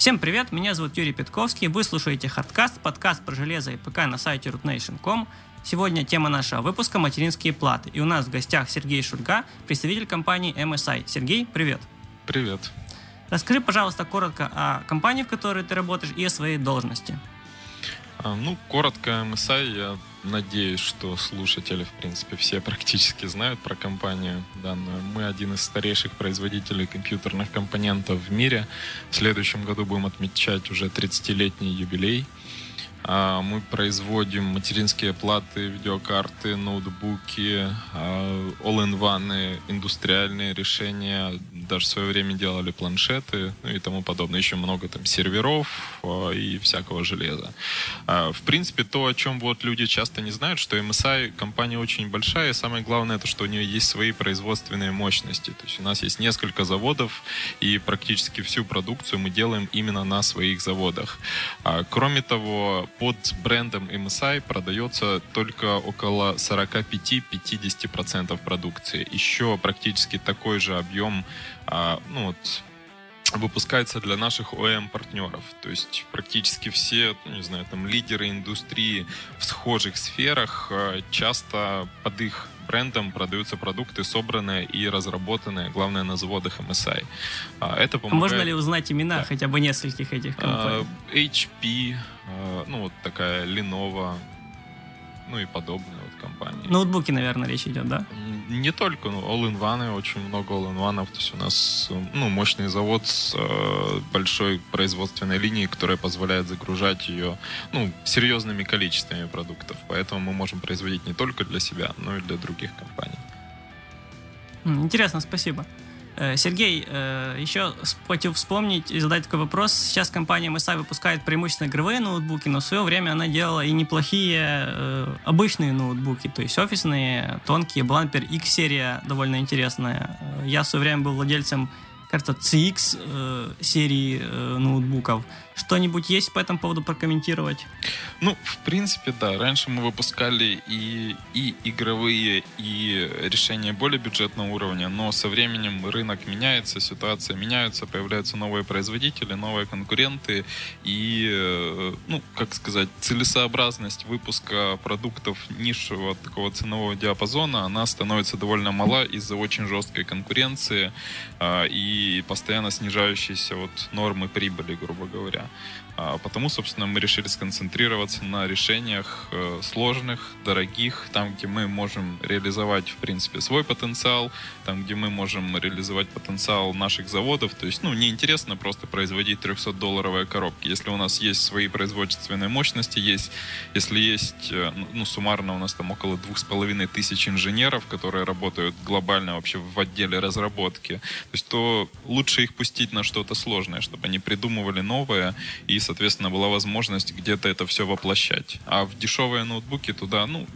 Всем привет, меня зовут Юрий Петковский, вы слушаете Хардкаст, подкаст про железо и ПК на сайте rootnation.com. Сегодня тема нашего выпуска – материнские платы. И у нас в гостях Сергей Шульга, представитель компании MSI. Сергей, привет. Привет. Расскажи, пожалуйста, коротко о компании, в которой ты работаешь, и о своей должности. А, ну, коротко MSI. Я надеюсь, что слушатели, в принципе, все практически знают про компанию данную. Мы один из старейших производителей компьютерных компонентов в мире. В следующем году будем отмечать уже 30-летний юбилей. А, мы производим материнские платы, видеокарты, ноутбуки, а, all-in-one, индустриальные решения. Даже в свое время делали планшеты ну и тому подобное. Еще много там серверов а, и всякого железа. В принципе, то, о чем вот люди часто не знают, что MSI компания очень большая, и самое главное, это что у нее есть свои производственные мощности. То есть у нас есть несколько заводов, и практически всю продукцию мы делаем именно на своих заводах. Кроме того, под брендом MSI продается только около 45-50% продукции. Еще практически такой же объем а, ну, вот, выпускается для наших OEM-партнеров. То есть практически все, ну, не знаю, там лидеры индустрии в схожих сферах а, часто под их брендом продаются продукты, собранные и разработанные, главное, на заводах MSI. А, это помогает... Можно ли узнать имена да. хотя бы нескольких этих компаний? HP, ну, вот такая Lenovo, ну и подобные вот компании. Ноутбуки, наверное, речь идет, да? Не только, ну, all-in-one, очень много all-in-one, то есть у нас, ну, мощный завод с э, большой производственной линией, которая позволяет загружать ее, ну, серьезными количествами продуктов, поэтому мы можем производить не только для себя, но и для других компаний. Интересно, спасибо. Э, Сергей, э, еще хотел вспомнить и задать такой вопрос. Сейчас компания MSI выпускает преимущественно игровые ноутбуки, но в свое время она делала и неплохие э, обычные ноутбуки, то есть офисные, тонкие. Была, X-серия довольно интересная. Я в свое время был владельцем кажется, CX серии э, ноутбуков. Что-нибудь есть по этому поводу прокомментировать? Ну, в принципе, да. Раньше мы выпускали и, и игровые, и решения более бюджетного уровня, но со временем рынок меняется, ситуация меняется, появляются новые производители, новые конкуренты, и, э, ну, как сказать, целесообразность выпуска продуктов низшего такого ценового диапазона, она становится довольно мала из-за очень жесткой конкуренции, а, и постоянно снижающиеся вот нормы прибыли, грубо говоря. Yeah. Потому, собственно, мы решили сконцентрироваться на решениях э, сложных, дорогих, там, где мы можем реализовать, в принципе, свой потенциал, там, где мы можем реализовать потенциал наших заводов. То есть, ну, неинтересно просто производить 300-долларовые коробки. Если у нас есть свои производственные мощности, есть, если есть, э, ну, суммарно у нас там около двух с половиной тысяч инженеров, которые работают глобально вообще в отделе разработки, то есть, то лучше их пустить на что-то сложное, чтобы они придумывали новое и, соответственно, была возможность где-то это все воплощать. А в дешевые ноутбуки туда, ну,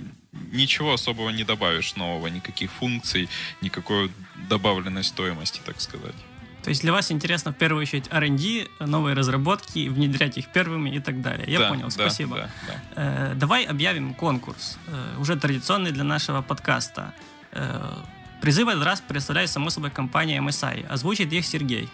ничего особого не добавишь нового, никаких функций, никакой добавленной стоимости, так сказать. То есть для вас интересно в первую очередь R&D, новые разработки, внедрять их первыми и так далее. Я да, понял, да, спасибо. Да, да. Э, давай объявим конкурс, э, уже традиционный для нашего подкаста. Э, призы в этот раз представляет, само собой, компания MSI. Озвучит их Сергей.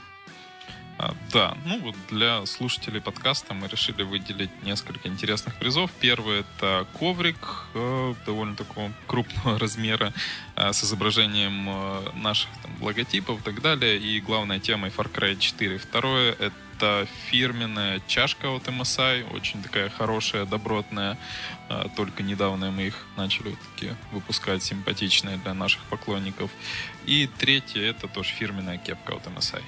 А, да, ну вот для слушателей подкаста мы решили выделить несколько интересных призов. Первый это коврик э, довольно такого крупного размера э, с изображением э, наших там, логотипов и так далее. И главной темой Far Cry 4. Второе это фирменная чашка от MSI, очень такая хорошая, добротная. Только недавно мы их начали таки выпускать, симпатичные для наших поклонников. И третье это тоже фирменная кепка от MSI.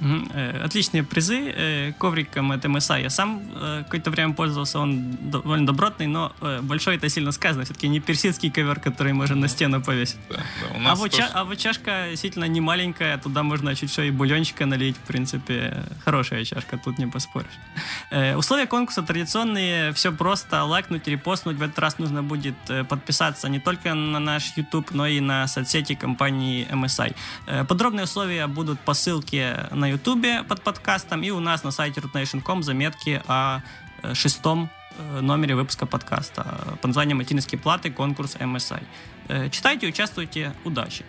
Э, отличные призы. Э, ковриком от MSI я сам э, какое-то время пользовался. Он довольно добротный, но большой это сильно сказано. Все-таки не персидский ковер, который можно на стену повесить. Да, да, а, вот тоже... ча- а вот чашка действительно не маленькая. Туда можно чуть что и бульончика налить. В принципе, хорошая чашка, тут не поспоришь. Условия конкурса традиционные. Все просто. Лайкнуть, репостнуть. В этот раз нужно будет подписаться не только на наш YouTube, но и на соцсети компании MSI. Подробные условия будут по ссылке на Ютубе под подкастом и у нас на сайте rootnation.com заметки о э, шестом э, номере выпуска подкаста под названием «Материнские платы. Конкурс MSI». Э, читайте, участвуйте. Удачи!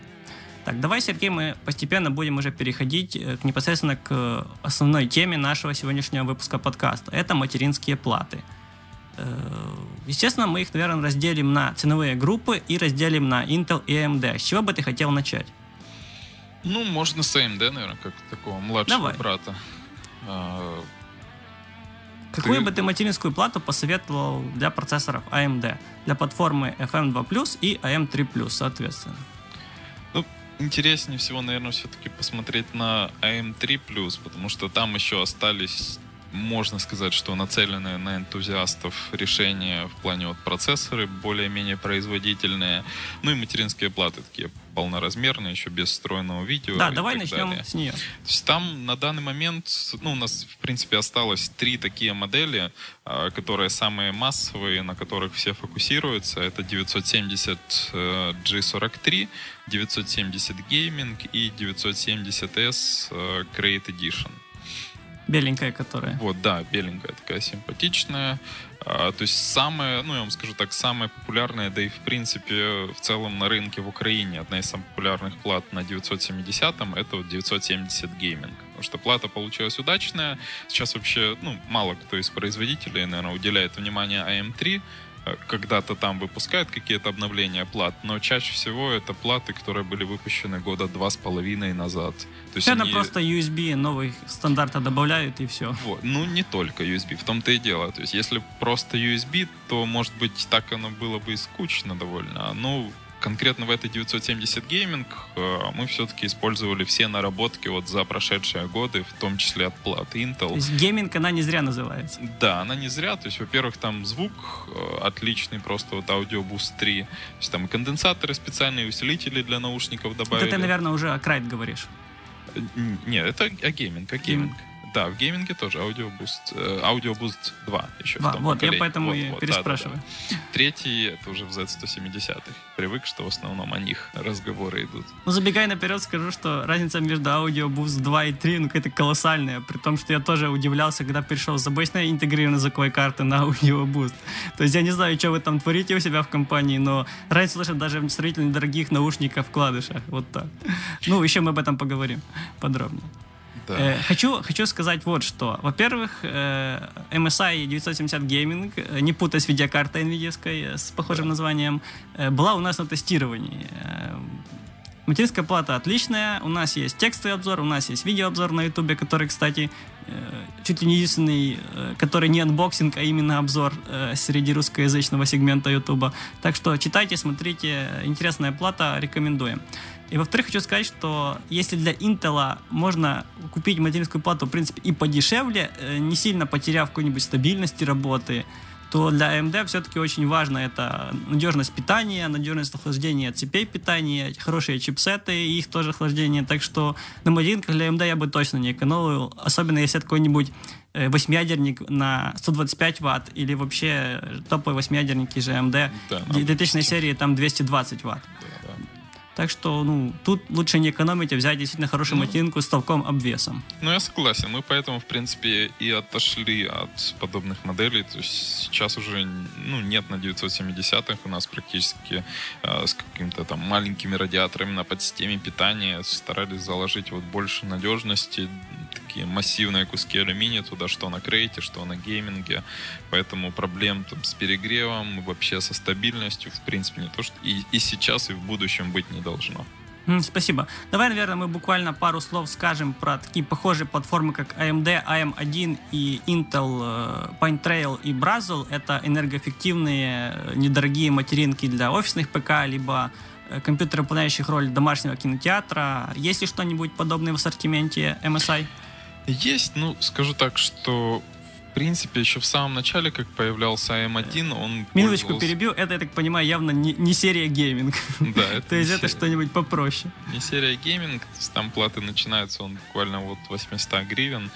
Так, давай, Сергей, мы постепенно будем уже переходить э, непосредственно к основной теме нашего сегодняшнего выпуска подкаста. Это материнские платы. Э, естественно, мы их, наверное, разделим на ценовые группы и разделим на Intel и AMD. С чего бы ты хотел начать? Ну, можно с AMD, наверное, как такого младшего Давай. брата. А, Какую ты... бы ты материнскую плату посоветовал для процессоров AMD? Для платформы FM2+, и AM3+, соответственно. Ну, интереснее всего, наверное, все-таки посмотреть на AM3+, потому что там еще остались можно сказать, что нацеленные на энтузиастов решения в плане вот процессоры более-менее производительные, ну и материнские платы такие полноразмерные, еще без встроенного видео. Да, давай начнем далее. с нее. То есть там на данный момент, ну, у нас, в принципе, осталось три такие модели, а, которые самые массовые, на которых все фокусируются. Это 970 э, G43, 970 Gaming и 970S э, Create Edition. Беленькая, которая. Вот, да, беленькая такая симпатичная. А, то есть самая, ну я вам скажу так, самая популярная, да и в принципе в целом на рынке в Украине одна из самых популярных плат на 970-м это вот 970 Gaming. Потому что плата получилась удачная. Сейчас вообще, ну, мало кто из производителей, наверное, уделяет внимание AM3, когда-то там выпускают какие-то обновления плат, но чаще всего это платы, которые были выпущены года два с половиной назад. То есть это они... просто USB новый стандарта добавляют и все. Вот. Ну, не только USB, в том-то и дело. То есть если просто USB, то, может быть, так оно было бы и скучно довольно. Ну, конкретно в этой 970 Gaming э, мы все-таки использовали все наработки вот за прошедшие годы, в том числе от платы Intel. То есть Gaming, она не зря называется. Да, она не зря. То есть, во-первых, там звук э, отличный, просто вот Audio Boost 3. То есть там и конденсаторы специальные, усилители для наушников добавили. Это ты, наверное, уже о Krait говоришь. Нет, это о Gaming, о Gaming. Да, в гейминге тоже Boost, э, Boost 2 еще Два, в том Вот, поколении. я поэтому вот, и вот, переспрашиваю. Да, да, да. Третий это уже в Z170. Привык, что в основном о них разговоры идут. Ну, забегая наперед, скажу, что разница между Boost 2 и 3, ну, какая-то колоссальная. При том, что я тоже удивлялся, когда перешел с обычной интегрированной звуковой карты на Boost. То есть я не знаю, что вы там творите у себя в компании, но разницу слышать даже в сравнительно дорогих наушниках, вкладышах. Вот так. Ну, еще мы об этом поговорим подробнее. Да. Э, хочу, хочу сказать вот что. Во-первых, э, MSI 970 Gaming, э, не путать с видеокартой NVIDIA с похожим да. названием, э, была у нас на тестировании. Э, материнская плата отличная, у нас есть текстовый обзор, у нас есть видеообзор на ютубе, который, кстати, чуть ли не единственный, который не анбоксинг, а именно обзор среди русскоязычного сегмента ютуба. Так что читайте, смотрите, интересная плата, рекомендуем. И во-вторых, хочу сказать, что если для Intel можно купить материнскую плату, в принципе, и подешевле, э, не сильно потеряв какой-нибудь стабильности работы, то для AMD все-таки очень важно это надежность питания, надежность охлаждения цепей питания, хорошие чипсеты и их тоже охлаждение. Так что на материнках для AMD я бы точно не экономил, особенно если это какой-нибудь э, восьмиядерник на 125 ватт или вообще топовые восьмиядерники же AMD да, 2000 серии там 220 ватт. Да. Так что, ну, тут лучше не экономить, а взять действительно хорошую ну, мотинку с толком обвесом. Ну, я согласен. Мы поэтому, в принципе, и отошли от подобных моделей. То есть сейчас уже, ну, нет на 970-х у нас практически э, с какими-то там маленькими радиаторами на подсистеме питания старались заложить вот больше надежности, такие массивные куски алюминия туда, что на крейте, что на гейминге. Поэтому проблем там, с перегревом, вообще со стабильностью, в принципе, не то, что и, и сейчас, и в будущем быть не должно. Спасибо. Давай, наверное, мы буквально пару слов скажем про такие похожие платформы, как AMD, AM1 и Intel э, Pine Trail и Brazil. Это энергоэффективные, э, недорогие материнки для офисных ПК, либо э, компьютеры, выполняющих роль домашнего кинотеатра. Есть ли что-нибудь подобное в ассортименте MSI? Есть, ну, скажу так, что в принципе, еще в самом начале, как появлялся AM1, он Минуточку пользовался... перебью, это, я так понимаю, явно не, не серия Gaming. Да, это То есть это что-нибудь попроще. Не серия Gaming, там платы начинаются, он буквально вот 800 гривен.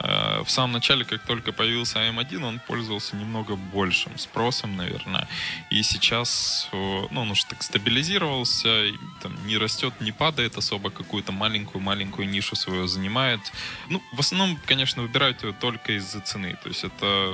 Э, в самом начале, как только появился AM1, он пользовался немного большим спросом, наверное. И сейчас, ну, он уже так стабилизировался, там, не растет, не падает особо, какую-то маленькую-маленькую нишу свою занимает. Ну, в основном, конечно, выбирают его только из-за цены. То есть это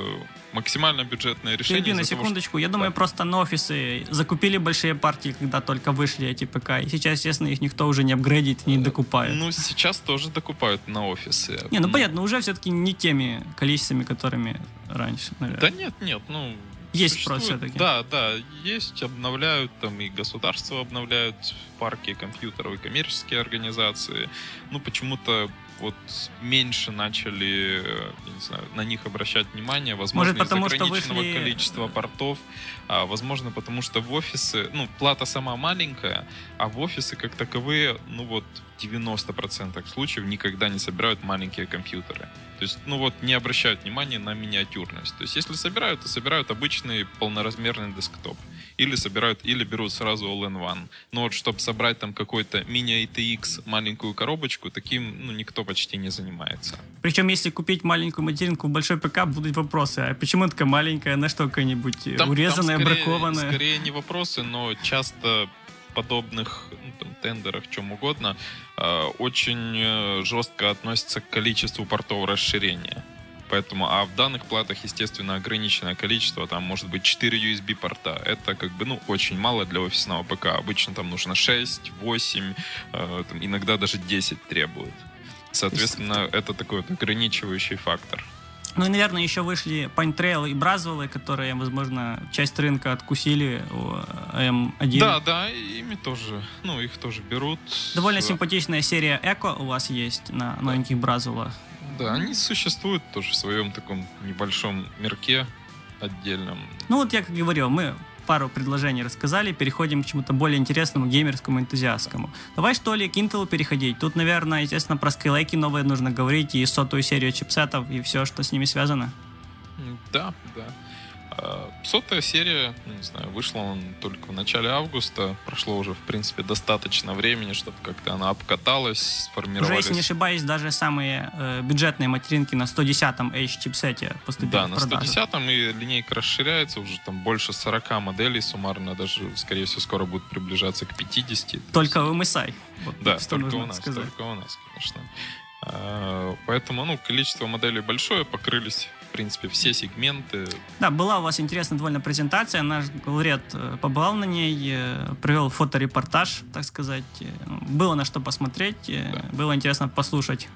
максимально бюджетное решение. Перейди на секундочку. Того, что... Я думаю, да. просто на офисы закупили большие партии, когда только вышли эти ПК. И сейчас, естественно, их никто уже не апгрейдит, не докупает. Ну, сейчас тоже докупают на офисы. Не, ну понятно, уже все-таки не теми количествами, которыми раньше, наверное. Да нет, нет, ну есть спрос все-таки. Да, да, есть, обновляют, там и государство обновляют парки компьютеров, и коммерческие организации. Ну, почему-то вот меньше начали, не знаю, на них обращать внимание, возможно, Может, потому из ограниченного вышли... количества портов, а, возможно, потому что в офисы, ну, плата сама маленькая, а в офисы как таковые, ну вот, в 90% случаев никогда не собирают маленькие компьютеры. То есть, ну вот, не обращают внимания на миниатюрность. То есть, если собирают, то собирают обычный полноразмерный десктоп. Или собирают, или берут сразу all-in-one. Но вот, чтобы собрать там какой-то мини-ATX маленькую коробочку, таким, ну, никто почти не занимается. Причем, если купить маленькую материнку в большой ПК, будут вопросы. А почему такая маленькая? На что какая-нибудь урезанная, там скорее, бракованная? Скорее не вопросы, но часто подобных ну, там, тендерах, чем угодно, э, очень э, жестко относятся к количеству портов расширения. Поэтому, а в данных платах, естественно, ограниченное количество, там может быть 4 USB порта. Это как бы, ну, очень мало для офисного ПК. Обычно там нужно 6, 8, э, там, иногда даже 10 требуют. Соответственно, это такой вот ограничивающий фактор. Ну и, наверное, еще вышли Trail и Бразвеллы, которые, возможно, часть рынка откусили у М1. Да, да, ими тоже, ну, их тоже берут. Довольно да. симпатичная серия Эко у вас есть на новеньких Бразвеллах. Да, они существуют тоже в своем таком небольшом мирке отдельном. Ну вот я как говорил, мы пару предложений рассказали, переходим к чему-то более интересному, геймерскому, энтузиастскому. Давай что ли к Intel переходить. Тут, наверное, естественно, про Skylake новые нужно говорить, и сотую серию чипсетов, и все, что с ними связано. Да, да. А, сотая серия, ну, не знаю, вышла он только в начале августа. Прошло уже, в принципе, достаточно времени, чтобы как-то она обкаталась, сформировалась. Уже, если не ошибаюсь, даже самые э, бюджетные материнки на 110-м H-чипсете поступили Да, на 110-м и линейка расширяется, уже там больше 40 моделей суммарно, даже, скорее всего, скоро будет приближаться к 50. Только в MSI. Вот, да, только у нас, сказать. только у нас, конечно. А, поэтому, ну, количество моделей большое, покрылись принципе, все сегменты. Да, была у вас интересная довольно презентация. Наш главред э, побывал на ней, э, провел фоторепортаж, так сказать. Э, было на что посмотреть, да. было интересно послушать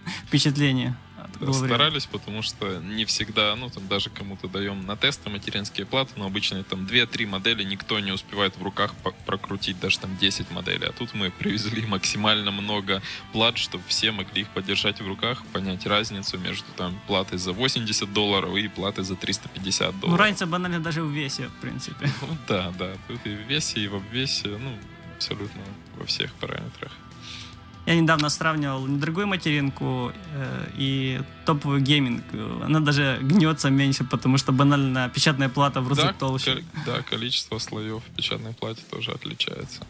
впечатления старались, потому что не всегда, ну, там даже кому-то даем на тесты материнские платы, но обычно там 2-3 модели никто не успевает в руках прокрутить даже там 10 моделей. А тут мы привезли максимально много плат, чтобы все могли их подержать в руках, понять разницу между там платой за 80 долларов и платой за 350 долларов. Ну, разница банально даже в весе, в принципе. Ну, да, да. Тут и в весе, и в обвесе, ну, абсолютно во всех параметрах. Я недавно сравнивал недорогую материнку э, и топовый гейминг. Она даже гнется меньше, потому что банально печатная плата в разы да, толще. Да, количество слоев в печатной плате тоже отличается.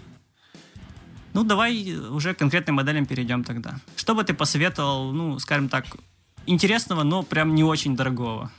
Ну, давай уже к конкретным моделям перейдем тогда. Что бы ты посоветовал, ну, скажем так, интересного, но прям не очень дорогого?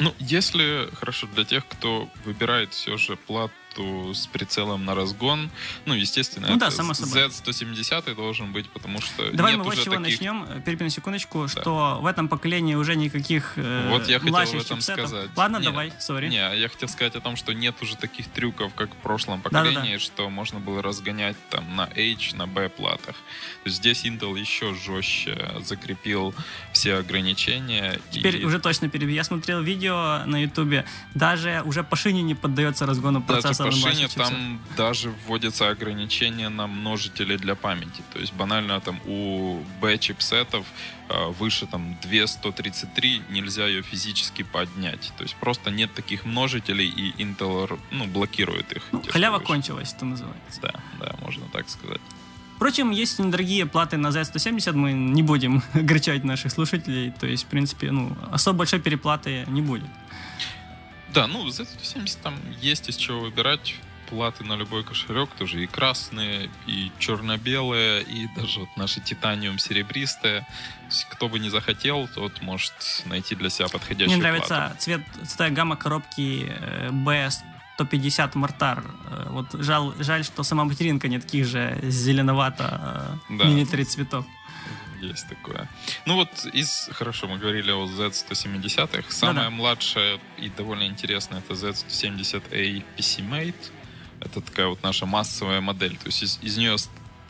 Ну, если, хорошо, для тех, кто выбирает все же плату карту с прицелом на разгон. Ну, естественно, ну, да, само собой. Z170 должен быть, потому что Давай мы вот уже чего таких... начнем, перебью на секундочку, да. что в этом поколении уже никаких э, Вот я хотел об этом чипсетов. сказать. Ладно, не, давай, сори. Не, я хотел сказать о том, что нет уже таких трюков, как в прошлом поколении, Да-да-да. что можно было разгонять там на H, на B платах. То есть здесь Intel еще жестче закрепил все ограничения. Теперь и... уже точно перебью. Я смотрел видео на YouTube, даже уже по шине не поддается разгону процесса по шине там даже вводятся ограничения на множители для памяти. То есть банально там у B-чипсетов э, выше там 233 нельзя ее физически поднять. То есть просто нет таких множителей, и Intel ну, блокирует их. Ну, халява выше. кончилась, что называется. Да, да, можно так сказать. Впрочем, есть недорогие платы на Z170, мы не будем огорчать наших слушателей, то есть, в принципе, ну, особо большой переплаты не будет. Да, ну, Z170 там есть из чего выбирать. Платы на любой кошелек тоже и красные, и черно-белые, и даже вот наши титаниум серебристые. Кто бы не захотел, тот может найти для себя подходящую Мне нравится плату. цвет, цветовая гамма коробки B 150 Мортар. Э, вот жаль, жаль, что сама материнка не таких же зеленовато э, да. цветов. Есть такое. Ну вот из, хорошо, мы говорили о Z170. Самая Да-да. младшая и довольно интересная это Z170A PC-Mate. Это такая вот наша массовая модель. То есть из, из нее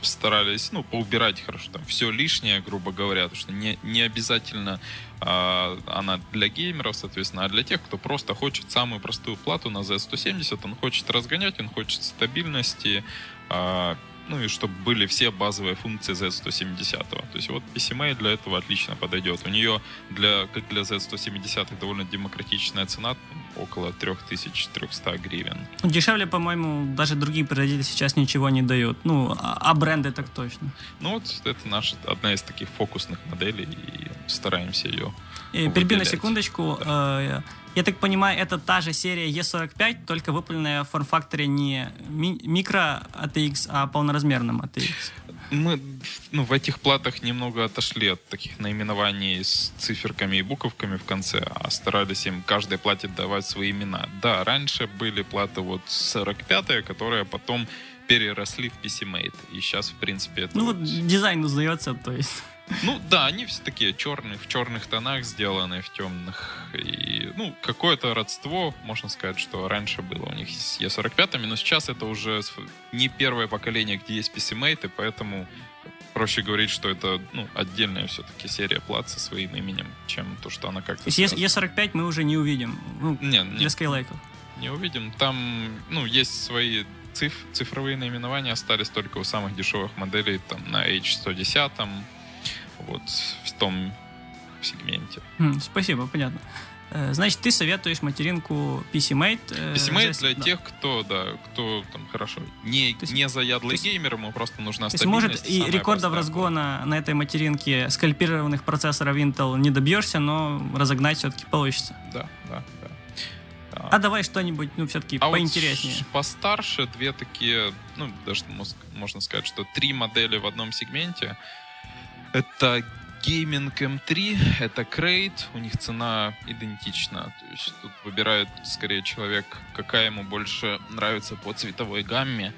старались, ну, поубирать хорошо там все лишнее, грубо говоря, потому что не, не обязательно а, она для геймеров, соответственно, а для тех, кто просто хочет самую простую плату на Z170, он хочет разгонять, он хочет стабильности, а, ну и чтобы были все базовые функции Z170. То есть вот PCMA для этого отлично подойдет. У нее, для, как для Z170, довольно демократичная цена, около 3300 гривен. Дешевле, по-моему, даже другие производители сейчас ничего не дают. Ну, а, а бренды так точно. Ну вот это наша одна из таких фокусных моделей, и стараемся ее и, Перебью на секундочку. Да. Я так понимаю, это та же серия E45, только выполненная в форм-факторе не ми- микро ATX, а полноразмерном ATX. Мы ну, в этих платах немного отошли от таких наименований с циферками и буковками в конце, а старались им каждой плате давать свои имена. Да, раньше были платы вот 45-е, которые потом переросли в PC-Mate. И сейчас, в принципе, это... Ну, вот дизайн узнается, то есть... Ну да, они все такие черные, в черных тонах сделаны, в темных. И, ну, какое-то родство, можно сказать, что раньше было у них с E45, но сейчас это уже не первое поколение, где есть и поэтому проще говорить, что это ну, отдельная все-таки серия плат со своим именем, чем то, что она как-то... То есть E45 мы уже не увидим ну, не, не, для Skylake? Не увидим. Там, ну, есть свои циф, цифровые наименования, остались только у самых дешевых моделей, там, на H110, вот в том сегменте. Mm, спасибо, понятно. Э, значит, ты советуешь материнку PC-Mate? Э, PC-Mate для да. тех, кто, да, кто там хорошо, не, есть, не заядлый геймер, ему просто нужна то стабильность. Есть, может, и рекордов разгона на этой материнке скальпированных процессоров Intel не добьешься, но разогнать все-таки получится. Да, да, да. А давай что-нибудь, ну, все-таки а поинтереснее. Вот постарше две такие, ну, даже можно сказать, что три модели в одном сегменте. Это Gaming M3, это Crate, у них цена идентична. То есть тут выбирает скорее человек, какая ему больше нравится по цветовой гамме.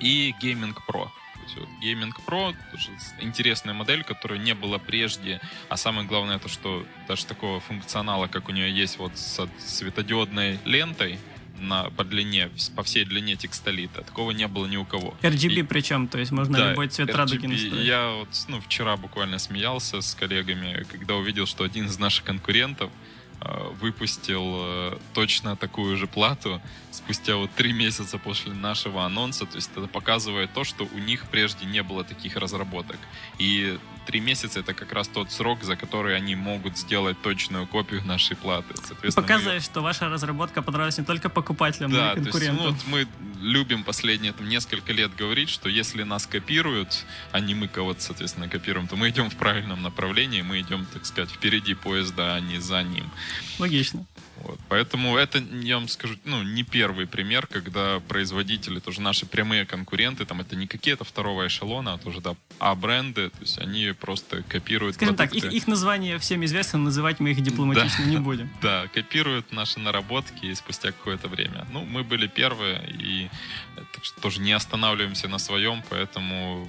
И Gaming Pro. Вот Gaming Pro тоже интересная модель, которая не было прежде. А самое главное то, что даже такого функционала, как у нее есть вот с светодиодной лентой, на, по длине, по всей длине текстолита. Такого не было ни у кого. RGB и, причем, то есть можно да, любой цвет RGB, радуги настроить. Я вот, ну, вчера буквально смеялся с коллегами, когда увидел, что один из наших конкурентов э, выпустил э, точно такую же плату спустя вот три месяца после нашего анонса. То есть это показывает то, что у них прежде не было таких разработок. И три месяца это как раз тот срок, за который они могут сделать точную копию нашей платы. Показывает, мы... что ваша разработка понравилась не только покупателям, да, но и конкурентам. То есть, ну, вот мы любим последние там, несколько лет говорить, что если нас копируют, а не мы кого-то, соответственно, копируем, то мы идем в правильном направлении, мы идем, так сказать, впереди поезда, а не за ним. Логично. Вот. Поэтому это, я вам скажу, ну, не первый пример, когда производители, тоже наши прямые конкуренты, там это не какие-то второго эшелона, а тоже, да, а бренды, то есть они просто копируют Скажем продукты. так, их, их название всем известно, называть мы их дипломатично да, не будем. Да, копируют наши наработки спустя какое-то время. Ну, мы были первые, и так что тоже не останавливаемся на своем, поэтому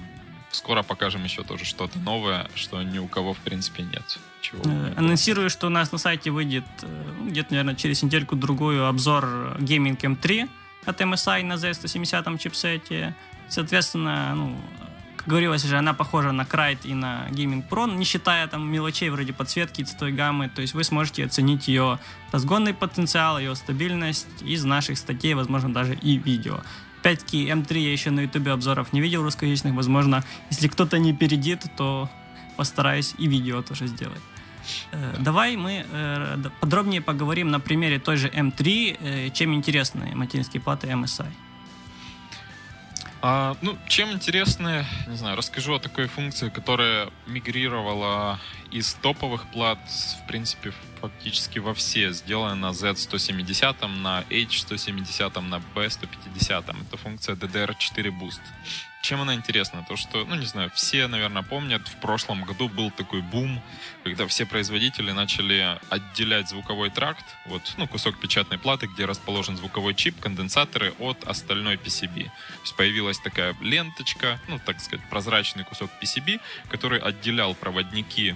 скоро покажем еще тоже что-то новое, что ни у кого, в принципе, нет. Чего э, Анонсирую, что у нас на сайте выйдет э, где-то, наверное, через недельку-другую обзор Gaming M3 от MSI на Z170 чипсете. Соответственно, ну, говорилось уже, она похожа на Крайт и на Gaming Pro, не считая там мелочей вроде подсветки цветовой гаммы. То есть вы сможете оценить ее разгонный потенциал, ее стабильность из наших статей, возможно, даже и видео. Опять-таки, М3 я еще на ютубе обзоров не видел русскоязычных. Возможно, если кто-то не перейдет, то постараюсь и видео тоже сделать. Э, давай мы э, подробнее поговорим на примере той же M3, э, чем интересны материнские платы MSI. А, ну, чем интересны, не знаю, расскажу о такой функции, которая мигрировала из топовых плат, в принципе, фактически во все сделаны на Z170, на H170, на B150. Это функция DDR4 Boost. Чем она интересна? То, что, ну, не знаю, все, наверное, помнят, в прошлом году был такой бум, когда все производители начали отделять звуковой тракт, вот, ну, кусок печатной платы, где расположен звуковой чип, конденсаторы от остальной PCB. То есть появилась такая ленточка, ну, так сказать, прозрачный кусок PCB, который отделял проводники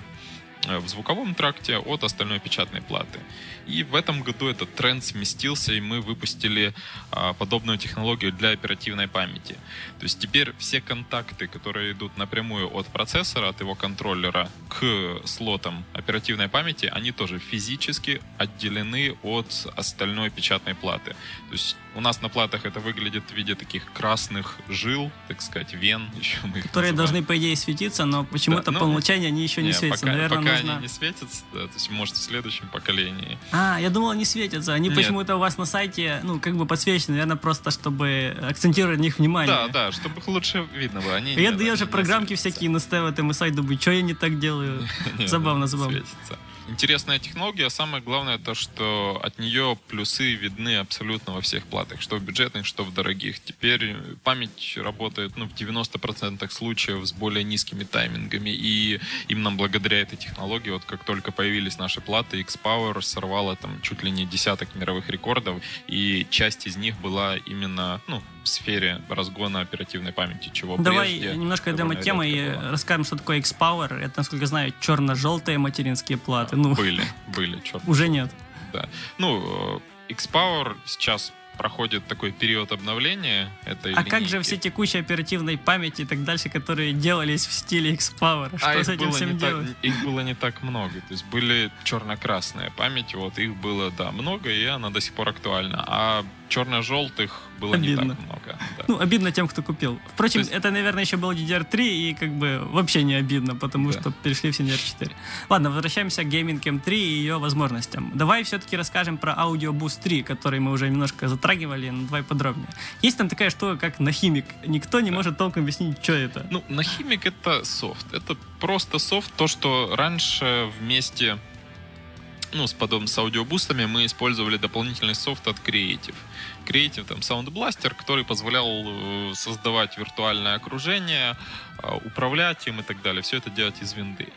Э, в звуковом тракте от остальной печатной платы. И в этом году этот тренд сместился, и мы выпустили а, подобную технологию для оперативной памяти. То есть теперь все контакты, которые идут напрямую от процессора, от его контроллера к слотам оперативной памяти, они тоже физически отделены от остальной печатной платы. То есть у нас на платах это выглядит в виде таких красных жил, так сказать, вен. Еще мы которые называем. должны, по идее, светиться, но почему-то да, ну, по умолчанию они еще не, не светятся. Пока, Наверное, пока нужно... они не светятся, да, то есть, может, в следующем поколении. А, я думал, они светятся. Они почему-то у вас на сайте, ну, как бы подсвечены, наверное, просто чтобы акцентировать на них внимание. Да, да, чтобы их лучше видно было. Они, я даю же программки всякие наставят, и мы сайт думаю, что я не так делаю. Забавно, забавно. Светится интересная технология. Самое главное то, что от нее плюсы видны абсолютно во всех платах, что в бюджетных, что в дорогих. Теперь память работает ну, в 90% случаев с более низкими таймингами. И именно благодаря этой технологии, вот как только появились наши платы, X-Power сорвала там чуть ли не десяток мировых рекордов, и часть из них была именно ну, в сфере разгона оперативной памяти, чего Давай прежде немножко дойдем от темы и расскажем, что такое X-Power. Это, насколько я знаю, черно-желтые материнские платы. Ну, были, были. Черт. Уже нет. Да. Ну, э, X-Power сейчас проходит такой период обновления этой А линейки. как же все текущие оперативной памяти и так дальше, которые делались в стиле X-Power? Что а с этим всем делать? Так, их было не так много. То есть были черно-красные памяти, вот их было, да, много, и она до сих пор актуальна. А черно-желтых было обидно. не так много. Да. Ну, обидно тем, кто купил. Впрочем, есть... это, наверное, еще был DDR3, и как бы вообще не обидно, потому да. что перешли в DDR4. Ладно, возвращаемся к Gaming M3 и ее возможностям. Давай все-таки расскажем про Audio Boost 3, который мы уже немножко затрагивали, но давай подробнее. Есть там такая штука, как Нахимик. Никто не да. может толком объяснить, что это. Ну, Нахимик это софт. Это просто софт, то, что раньше вместе ну, с подобным с аудиобустами мы использовали дополнительный софт от Creative. Creative там Sound Blaster, который позволял э, создавать виртуальное окружение, э, управлять им и так далее. Все это делать из винды.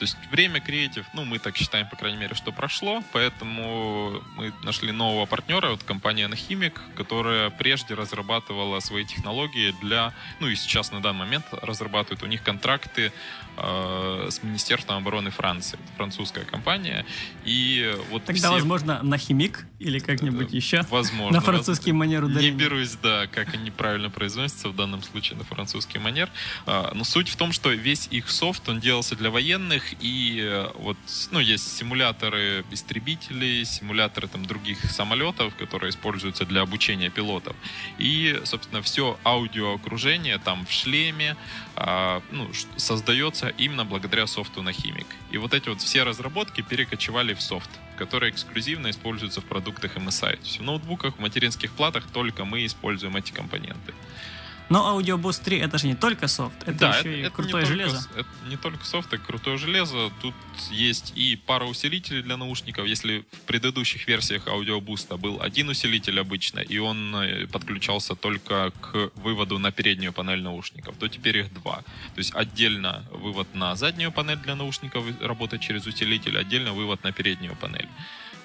То есть время креатив, ну, мы так считаем, по крайней мере, что прошло, поэтому мы нашли нового партнера, вот компания Anahimic, которая прежде разрабатывала свои технологии для, ну и сейчас на данный момент разрабатывает у них контракты с Министерством обороны Франции. Это французская компания. И вот Тогда, все... возможно, Нахимик или как-нибудь еще? Возможно. На французский манер ударения. Не берусь, да, как они правильно произносятся в данном случае на французский манер. А, но суть в том, что весь их софт, он делался для военных, и э, вот, ну, есть симуляторы истребителей, симуляторы там других самолетов, которые используются для обучения пилотов. И, собственно, все аудиоокружение там в шлеме а, ну, создается именно благодаря софту на химик. И вот эти вот все разработки перекочевали в софт, который эксклюзивно используется в продуктах MSI. То есть в ноутбуках, в материнских платах только мы используем эти компоненты. Но Audio Boost 3 это же не только софт, это да, еще это, и это крутое железо. Только, это не только софт, это крутое железо. Тут есть и пара усилителей для наушников. Если в предыдущих версиях Audio Boost был один усилитель обычно, и он э, подключался только к выводу на переднюю панель наушников, то теперь их два. То есть отдельно вывод на заднюю панель для наушников работает через усилитель, отдельно вывод на переднюю панель.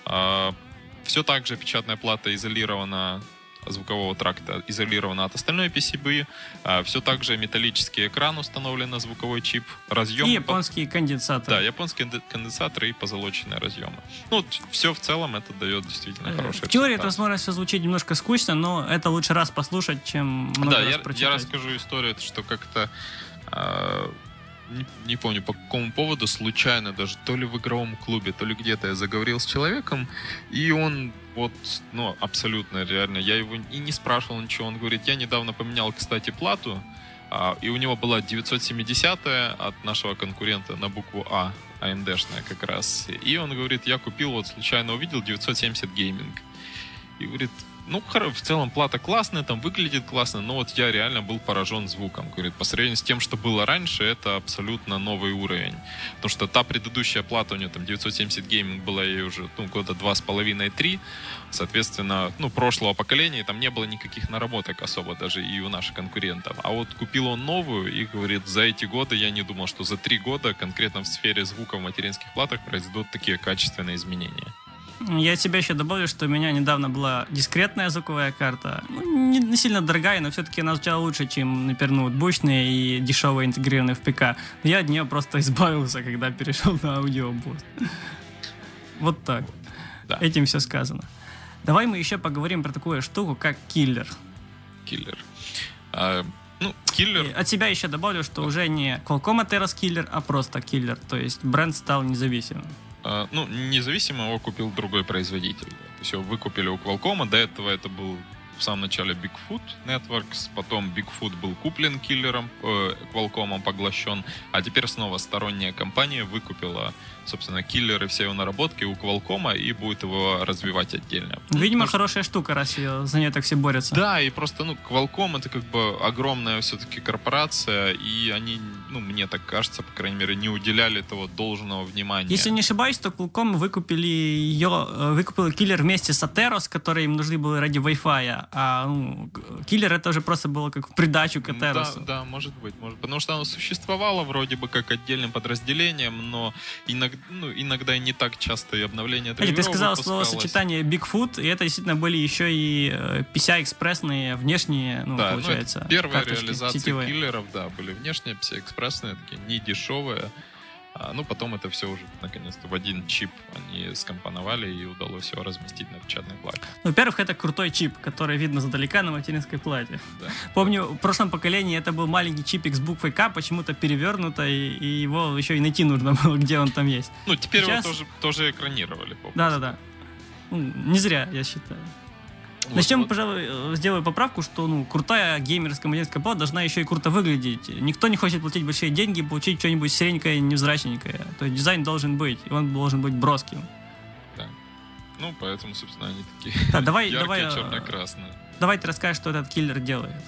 А, Все так же печатная плата изолирована звукового тракта изолирована от остальной PCB. А, все так же металлический экран установлен на звуковой чип. Разъем... И японские конденсаторы. Да, японские конденсаторы и позолоченные разъемы. Ну, все в целом это дает действительно э, хороший В теории это, возможно, все звучит немножко скучно, но это лучше раз послушать, чем много да, раз я, прочитать. я расскажу историю, что как-то э, не, помню по какому поводу, случайно даже, то ли в игровом клубе, то ли где-то я заговорил с человеком, и он вот, ну, абсолютно реально, я его и не спрашивал ничего, он говорит, я недавно поменял, кстати, плату, а, и у него была 970 от нашего конкурента на букву А, AMD-шная как раз, и он говорит, я купил, вот случайно увидел 970 гейминг, и говорит, ну, в целом плата классная, там выглядит классно, но вот я реально был поражен звуком. Говорит, по сравнению с тем, что было раньше, это абсолютно новый уровень. Потому что та предыдущая плата у нее там 970 гейминг была ей уже ну, года два с половиной три. Соответственно, ну, прошлого поколения там не было никаких наработок особо даже и у наших конкурентов. А вот купил он новую и говорит, за эти годы я не думал, что за три года конкретно в сфере звука в материнских платах произойдут такие качественные изменения. Я от себя еще добавлю, что у меня недавно была дискретная звуковая карта. Ну, не, не сильно дорогая, но все-таки она звучала лучше, чем, например, ноутбучные и дешевые интегрированные в ПК. Но я от нее просто избавился, когда перешел на Audio Boost. Вот так. Да. Этим все сказано. Давай мы еще поговорим про такую штуку, как Killer. Killer. А, ну, киллер... И от себя еще добавлю, что уже не Qualcomm Atheros Killer, а просто киллер. То есть бренд стал независимым. А, ну, независимо его купил другой производитель. Его выкупили у Qualcomm, до этого это был в самом начале Bigfoot Networks, потом Bigfoot был куплен киллером, э, Qualcomm поглощен, а теперь снова сторонняя компания выкупила собственно, киллеры, все его наработки у Qualcomm и будет его развивать отдельно. Видимо, Потому хорошая штука, раз ее, за нее так все борются. Да, и просто, ну, Qualcomm это как бы огромная все-таки корпорация, и они, ну, мне так кажется, по крайней мере, не уделяли этого должного внимания. Если не ошибаюсь, то Qualcomm выкупили ее, э, выкупил киллер вместе с Ateros, которые им нужны были ради Wi-Fi, а ну, киллер это уже просто было как в придачу к Ateros. Да, да, может быть, может, потому что оно существовало вроде бы как отдельным подразделением, но иногда ну, иногда не так часто и обновления Ты сказал словосочетание Bigfoot, и это действительно были еще и э, PCI-экспрессные внешние, ну, да, получается. Ну, первая реализация сетевые. киллеров, да, были внешние PCI-экспрессные, такие не дешевые. А, ну, потом это все уже, наконец-то, в один чип они скомпоновали и удалось его разместить на печатной плате. Ну, во-первых, это крутой чип, который видно задалека на материнской плате. Да. Помню, в прошлом поколении это был маленький чипик с буквой К, почему-то перевернуто, и, и его еще и найти нужно было, где он там есть. Ну, теперь Сейчас... его тоже, тоже экранировали. Да-да-да. Ну, не зря, я считаю. Вот, Начнем, вот. пожалуй, э, сделаю поправку, что ну, крутая геймерская материнская плата должна еще и круто выглядеть. Никто не хочет платить большие деньги и получить что-нибудь серенькое, невзрачненькое. То есть дизайн должен быть, и он должен быть броским. Да. Ну, поэтому, собственно, они такие да, давай, яркие, давай, э, черно-красные. Давай ты расскажешь, что этот киллер делает.